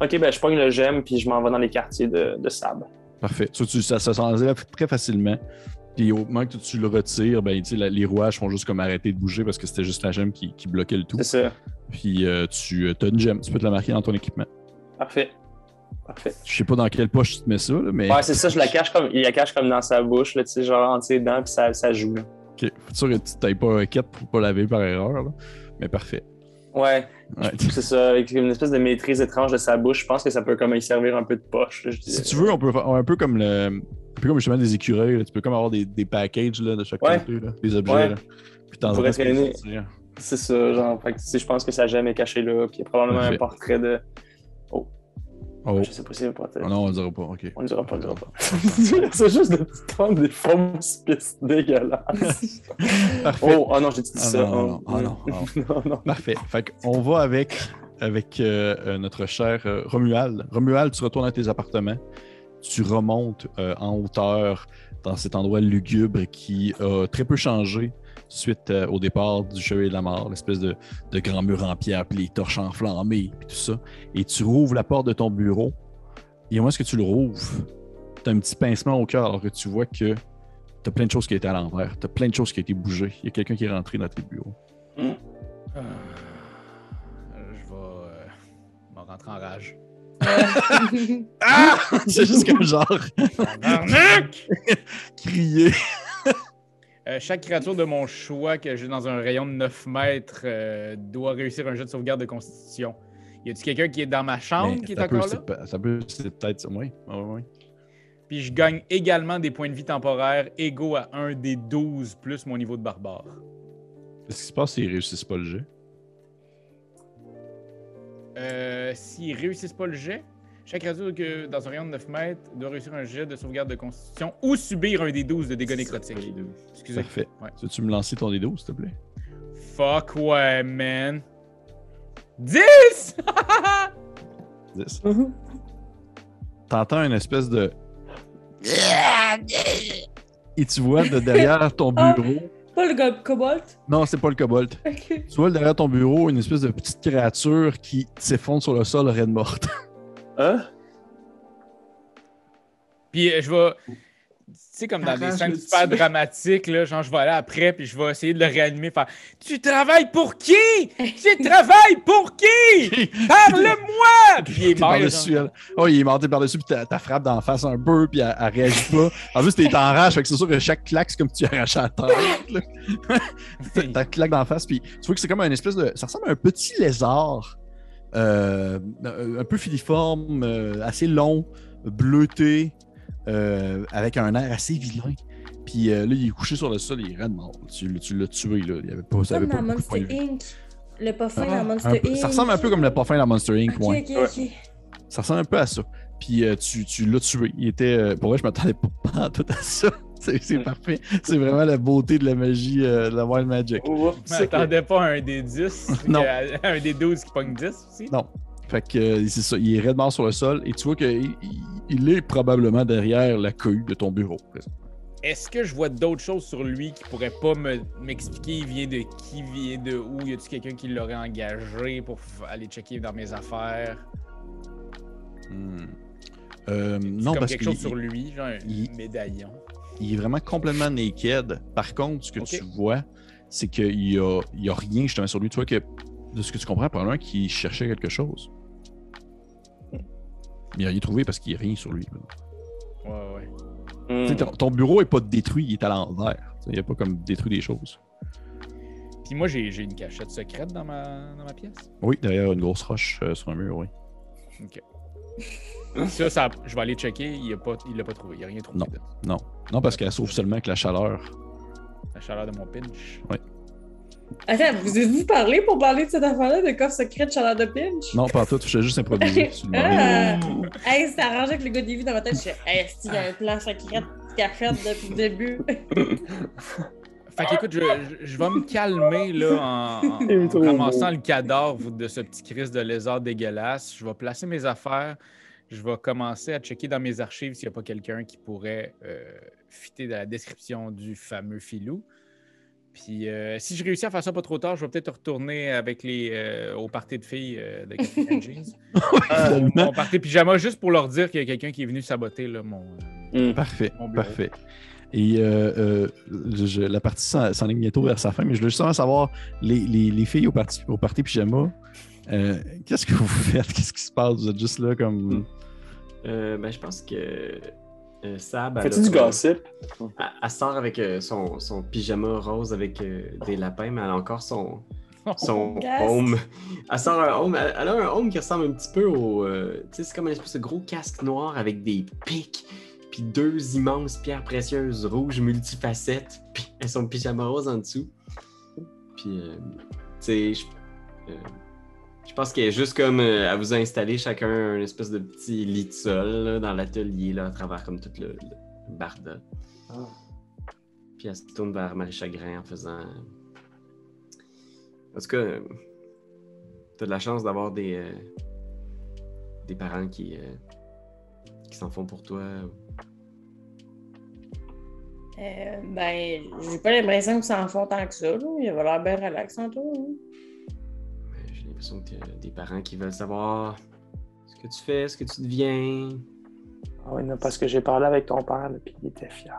Ok, ben je pogne le gemme, puis je m'en vais dans les quartiers de, de sable. Parfait. Ça, tu- ça, ça s'enlève très facilement. Puis au moment que tu le retires, ben, la- les rouages font juste comme arrêter de bouger parce que c'était juste la gemme qui, qui bloquait le tout. C'est ça. Puis euh, tu as une gemme. Tu peux te la marquer dans ton équipement. Parfait. Parfait. Je sais pas dans quelle poche tu te mets ça, là, mais. Ouais, c'est ça, je la cache comme, il la cache comme dans sa bouche, là, tu sais, genre entre ses dents, puis ça, ça joue. là. Ok, faut sûr que tu t'ailles pas un quête pour pas laver par erreur, là. Mais parfait. Ouais, Ouais. c'est ça, avec une espèce de maîtrise étrange de sa bouche, je pense que ça peut comme y servir un peu de poche, je Si tu veux, on peut faire un peu comme le. Un peu comme justement des écureuils, là. tu peux comme avoir des, des packages là, de chaque Ouais. côté, là, des objets. Ouais. Là. Puis t'en traîner. C'est ça, genre, fait que, je pense que ça jamais caché là, puis il y a probablement Parfait. un portrait de. Oh. Je sais pas si c'est portrait. Oh non, on le dira pas, ok. On le dira pas, on le dira pas. c'est juste de prendre des fausses pistes dégueulasses. Parfait. Oh, oh non, j'ai dit Ah ça. non, Oh, non, ah non. non, non. Parfait. Fait qu'on va avec, avec euh, euh, notre cher euh, Romuald. Romuald, tu retournes à tes appartements. Tu remontes euh, en hauteur dans cet endroit lugubre qui a très peu changé suite euh, au départ du Chevalier de la Mort, l'espèce de, grand mur en pierre, puis les torches enflammées, puis tout ça. Et tu rouvres la porte de ton bureau. Et au moment où tu le rouvres, tu as un petit pincement au cœur alors que tu vois que tu as plein de choses qui étaient à l'envers. Tu as plein de choses qui ont été bougées. Il y a quelqu'un qui est rentré dans tes bureaux. Ah, je vais euh, rentrer en rage. Ah! C'est juste comme genre crier. Euh, chaque créature de mon choix que j'ai dans un rayon de 9 mètres euh, doit réussir un jet de sauvegarde de constitution. Y a-tu quelqu'un qui est dans ma chambre Mais qui est peut, encore là? Ça peut, c'est peut-être ça. Oui, oui, oui. Puis je gagne également des points de vie temporaires égaux à un des 12 plus mon niveau de barbare. Qu'est-ce qui se passe s'ils réussissent pas le jeu? Euh, S'ils réussissent pas le jet, chaque créature que, dans un rayon de 9 mètres doit réussir un jet de sauvegarde de constitution ou subir un des 12 de dégâts nécrotiques. Excusez. Parfait. Ouais. Tu veux-tu me lancer ton D12, s'il te plaît? Fuck ouais, man. 10! 10. T'entends une espèce de. Et tu vois de derrière ton bureau. Pas le cobalt? Non, c'est pas le kobold. Ok. Tu vois derrière ton bureau une espèce de petite créature qui s'effondre sur le sol, raide morte. Hein? Puis euh, je vais. Tu sais, comme dans des scènes super tuer. dramatiques, là, genre je vais aller après, puis je vais essayer de le réanimer. Faire Tu travailles pour qui? Tu travailles pour qui? Parle-moi Puis il est mort. elle. Oh, il est monté par-dessus, puis t'as t'as frappe d'en face un peu, puis elle, elle réagit pas. En plus, t'es en rage, fait que c'est sûr que chaque claque, c'est comme tu arraches la tête. T'as claque d'en face, puis tu vois que c'est comme un espèce de. Ça ressemble à un petit lézard, euh, un peu filiforme, euh, assez long, bleuté, euh, avec un air assez vilain. Puis euh, là, il est couché sur le sol, il est raide mort. Tu, l'as- tu l'as tué, là. Il avait pas, ça avait pas dans Monster de. Inc. Le parfum Ah, dans Monster peu- Inc. ça ressemble un peu comme le parfum dans Monster Inc. Ok, ouais. ok, ok. Ça ressemble un peu à ça. Puis euh, tu, tu l'as tué. Il était. euh, pour vrai, je m'attendais pas à tout à ça. C'est parfait. C'est vraiment la beauté de la magie, euh, de la Wild Magic. Je m'attendais pas à un des 10, Non. à un des 12 qui pogne 10 aussi. Non. Fait que euh, c'est ça. Il est raide mort sur le sol et tu vois qu'il il- il est probablement derrière la cohue de ton bureau. Est-ce que je vois d'autres choses sur lui qui pourraient pas me- m'expliquer il vient de qui, vient de où? Y a-tu quelqu'un qui l'aurait engagé pour aller checker dans mes affaires? Hmm. Euh, non, comme parce quelque chose sur lui, genre un il- médaillon? il est vraiment complètement naked. Par contre, ce que tu vois, c'est qu'il y a, il y a rien justement sur lui. Tu vois que, de ce que tu comprends, probablement qu'il cherchait quelque chose. Mais rien trouvé parce qu'il n'y a rien sur lui. là. Ouais, ouais. Hmm. Tu sais, Ton, ton bureau est pas détruit, il est à l'envers. Il a pas comme détruit des choses. Puis moi, j'ai une cachette secrète dans ma, dans ma pièce. Oui, derrière une grosse roche euh, sur un mur, oui. Ça, ça, je vais aller checker. Il l'a pas, il l'a pas trouvé. Il a rien trouvé. Non. dedans. Non. Non, parce qu'elle sauve seulement avec la chaleur. La chaleur de mon pinch. Attends, vous avez-vous parlé pour parler de cette affaire-là de coffre secret de chaleur de pinch? Non, pas tout, je fais juste improviser. Ah! Hey, c'est arrangé avec le gars vues dans ma tête. Je hey, est-ce qu'il y a un plan secret qu'il a fait depuis le début? Fait qu'écoute, je, je- je vais me calmer là en, en- ramassant beau. le cadavre de ce petit Christ de lézard dégueulasse. Je vais placer mes affaires. Je vais commencer à checker dans mes archives s'il n'y a pas quelqu'un qui pourrait euh, fitter dans la description du fameux filou. Puis euh, si je réussis à faire ça pas trop tard, je vais peut-être retourner avec les euh, au party de filles euh, de Captain Jeans. Euh, mon, party pyjama juste pour leur dire qu'il y a quelqu'un qui est venu saboter là, mon. euh, Hmm. Parfait, Mon parfait. Et euh, euh, je- la partie s'en- s'enligne bientôt vers sa fin, mais je voulais justement savoir, les, les, les filles au parti, au party pyjama, euh, qu'est-ce que vous faites? Qu'est-ce qui se passe? Vous êtes juste là comme... Euh, ben, je pense que euh, Sab. Fais-tu du gossip? Elle, elle sort avec euh, son, son pyjama rose avec euh, des lapins, mais elle a encore son, son Casque. home. Elle sort un home. Elle, elle a un home qui ressemble un petit peu au. euh, tu sais, c'est comme un espèce de gros casque noir avec des pics, puis deux immenses pierres précieuses rouges multifacettes, puis elles sont pyjama rose en dessous. Puis, euh, tu sais, je. Euh, je pense qu'elle est juste comme euh, elle vous a installé chacun un espèce de petit lit de sol là, dans l'atelier là, à travers comme tout le, le barda. Puis elle se tourne vers Marie Chagrin en faisant. En tout cas, euh, t'as de la chance d'avoir des, euh, des parents qui, euh, qui s'en font pour toi. Euh, ben, j'ai pas l'impression qu'ils s'en font tant que ça. Là. Il va l'air bien relaxant, toi. hein. L'impression que des parents qui veulent savoir ce que tu fais, ce que tu deviens. Ah oui, non, parce que j'ai parlé avec ton père, là, puis il était fier.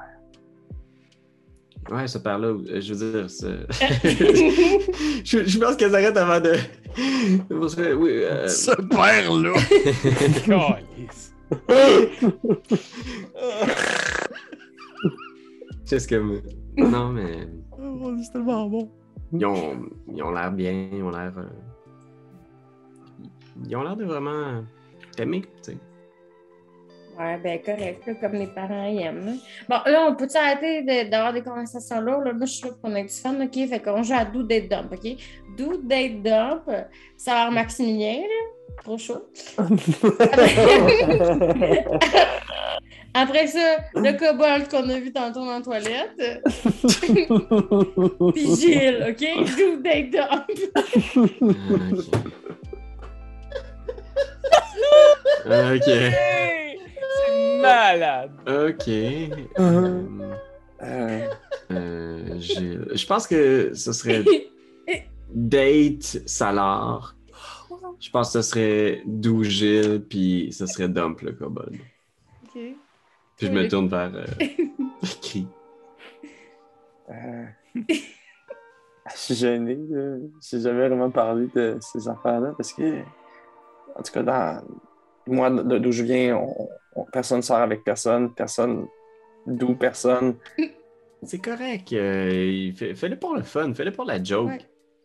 Ouais, ce père-là, euh, je veux dire, ce- je, je pense qu'elle s'arrête avant de. Que, oui, euh, Ce père-là! Juste comme. Non, mais. Oh, c'est tellement bon. Ils ont ils ont l'air bien, ils ont l'air. euh, Ils ont l'air de vraiment t'aimer, tu sais. Ouais, ben correct, là, comme les parents ils aiment. là. Bon, là, on peut-tu arrêter de- d'avoir des conversations là? là? Moi, je suis sûre qu'on a du fun, OK? Fait qu'on joue à Do Date Dump, OK? Do Date Dump, ça va Maximilien, là? Trop chaud. Après ça, le kobold qu'on a vu tantôt dans la toilette. Puis Gilles, OK? Do Date Dump. Ok. C'est malade. Ok. Euh, Euh, euh, j'ai- je pense que ce serait date Salar. Je pense que ce serait Dou Gilles, puis ce serait Dump le kobold. OK. Puis je me tourne vers euh, Cri. euh, Je suis gêné. là. J'ai jamais vraiment parlé de ces affaires-là parce que, en tout cas, dans moi, d'où je viens, on, on- personne sort avec personne, personne, d'où personne. C'est correct. euh, Fais-le pour le fun, fais-le pour la joke. Ouais.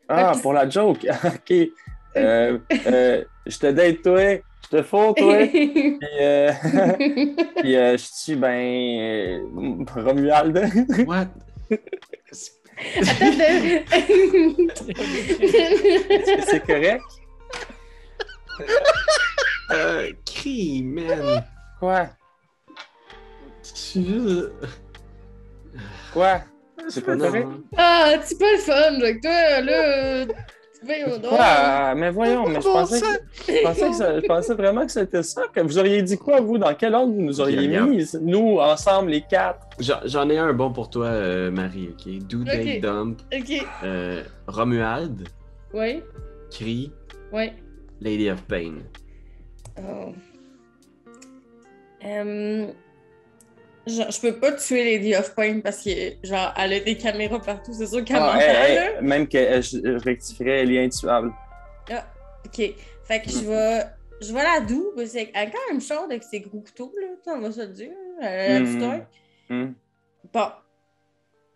Ah, pour la joke. OK. Euh, euh, je te date, toi. Je te fous, toi. Puis, euh, puis euh, je suis, ben, euh, Romuald. What? Attends, de... C'est correct? Euh, Cri, man. Quoi? Juste. Quoi? C'est pas correct? Ah, c'est pas le fun, que toi, là. Quoi? Mais voyons, mais je pensais, que, je, pensais que ça- je pensais vraiment que c'était ça. Que vous auriez dit quoi, vous? Dans quel ordre vous nous auriez mis? Nous, ensemble, les quatre? J'en ai un bon pour toi, euh, Marie, ok? Do Date Ok. Dump, Ok. euh, Romuald, Oui, Cri, oui. Lady of Pain. Oh. Euh, genre, je peux pas tuer Lady of Pain parce que, genre, elle a des caméras partout. C'est sûr qu'elle Ah, m'entend, hey, hey, même que euh, je, je rectifierais, elle est intuable. Ah, ok. Fait que je vais. Je vais la doux, parce qu'elle est quand même chaude avec ses gros couteaux, là. On va se le dire. Elle a du Mhm. stock. Hmm. Bon.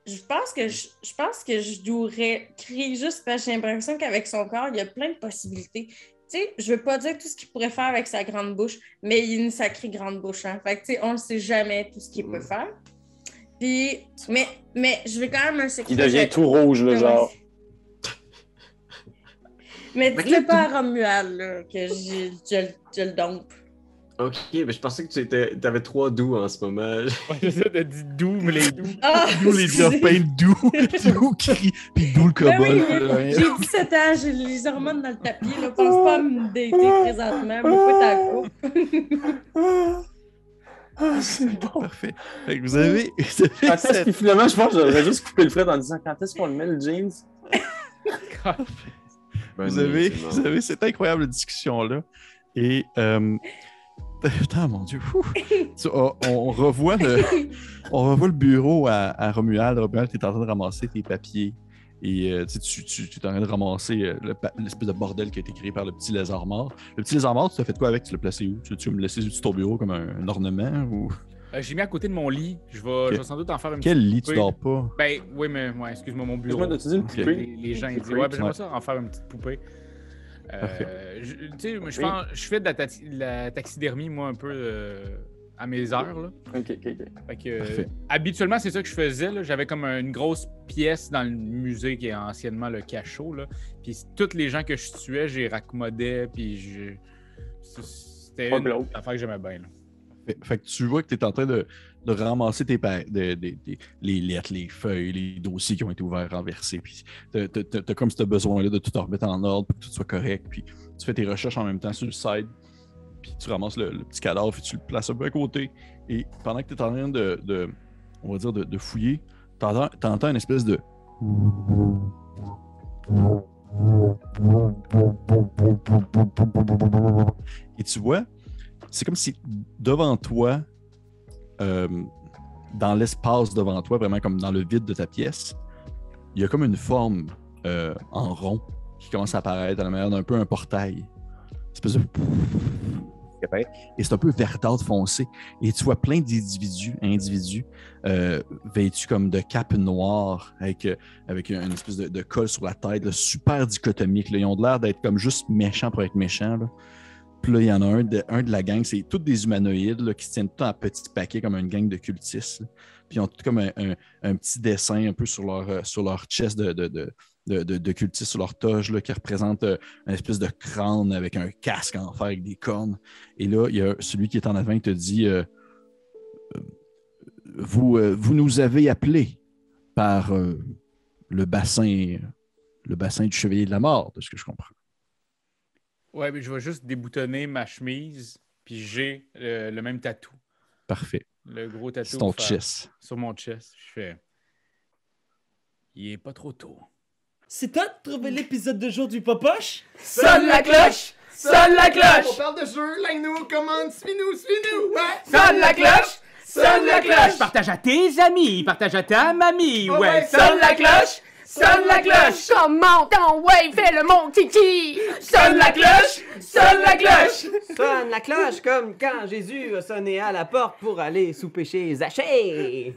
Je pense que je, je pense que je devrais crier juste parce que j'ai l'impression qu'avec son corps, il y a plein de possibilités. Tu sais, je veux pas dire tout ce qu'il pourrait faire avec sa grande bouche, mais il a une sacrée grande bouche. Hein. Fait que, tu sais, on ne sait jamais tout ce qu'il peut faire. Puis, mais, mais je vais quand même un secret. Il devient tout rouge, Ouais. genre. Mais Mais dis-le pas à Romuald, là, que je, je, le- je le dompe. Ok, mais je pensais que tu étais, avais trois doux en ce moment. Ouais, c'est ça, t'as dit Doom, les Doom. Ah! D'où les. Diopins, d'où, d'où crie, puis d'où le Ben oui, kobold. j'ai j'ai 17 ans, j'ai les hormones dans le tapis. Là. Pense pas à me dater présentement. Moi, pas ta coupe. Ah, c'est bon. Parfait. Fait que vous avez, vous avez Quand est-ce cette- que finalement, je pense que j'aurais juste coupé le fret en disant quand est-ce qu'on le met le jeans? Vous avez, vous avez cette incroyable discussion-là. Et, euh, putain, mon Dieu, fou. Tu- on, on revoit le, on revoit le bureau à, à Romuald. Romuald, tu es en train de ramasser tes papiers Et euh, tu, tu, tu, tu es en train de ramasser euh, le l'espèce de bordel qui a été créé par le petit lézard mort. Le petit lézard mort, tu as fait quoi avec? Tu l'as placé où? Tu, tu me laisser sur ton bureau comme un, un ornement ou? Euh, J'ai mis à côté de mon lit. Je vais, je vais sans doute en faire une Quel petite lit tu poupée. dors pas? Ben oui, mais ouais, excuse-moi, mon bureau. Excuse-moi, dit une Ok. Les, poupée? les gens ils disent Poupée, Ouais, ben j'aimerais ouais. ça en faire une petite poupée. Euh, je, tu sais, je, Oui. fais, je fais de la, taxi- la taxidermie, moi, un peu euh, à mes heures. Là. Ok, ok, ok. Fait que, euh, habituellement, c'est ça que je faisais. là. J'avais comme une grosse pièce dans le musée qui est anciennement le cachot. Là. Puis toutes les gens que je tuais, j'ai raccommodais. Puis je... c'était une glauque. affaire que j'aimais bien. là. Fait, fait que tu vois que tu es en train de, de ramasser tes de- les lettres, les feuilles, les dossiers qui ont été ouverts, renversés. Puis t'as- comme ce besoin-là de tout remettre en ordre pour que tout soit correct. Puis tu fais tes recherches en même temps sur le site. Puis tu ramasses le, petit cadavre et tu le places un peu à côté. Et pendant que tu es en train de, on va dire, de, de fouiller, t'entends entends une espèce de. Et tu vois, c'est comme si devant toi, euh, dans l'espace devant toi, vraiment comme dans le vide de ta pièce, il y a comme une forme euh, en rond qui commence à apparaître à la manière d'un peu un portail. Espèce de... Et c'est un peu verdâtre foncé. Et tu vois plein d'individus, individus, euh, vêtus comme de capes noires, avec, avec une espèce de, de col sur la tête, super dichotomique. Ils ont l'air d'être comme juste méchants pour être méchants. Là, il y en a un de, un de la gang, c'est tous des humanoïdes là, qui se tiennent tout en petits paquets comme une gang de cultistes. Puis ils ont tout comme un, un- petit dessin un peu sur leur, euh, sur leur chest de, de, de, de, cultistes, sur leur toge, là, qui représente euh, une espèce de crâne avec un casque en fer avec des cornes. Et là, il y a celui qui est en avant qui te dit euh, vous, vous nous avez appelés par le bassin le bassin du chevalier de la mort, de ce que je comprends. Ouais, mais je vais juste déboutonner ma chemise. Puis j'ai le, le même tatou. Parfait. Le gros tatou. C'est ton chest. Sur mon chest. Je fais. Il est pas trop tôt. C'est toi de trouver l'épisode de jour du Popoche? Sonne la cloche! Sonne la cloche! parle de jeu, like-nous, commande, suis-nous, suis-nous, ouais! Sonne la cloche! Sonne la cloche! Partage à tes amis, partage à ta mamie, ouais, sonne la cloche! Sonne la cloche! Comment ton ouais, fais le mon kiki! Sonne la cloche! Sonne la cloche! Sonne la cloche comme quand Jésus a sonné à la porte pour aller souper chez Zachée.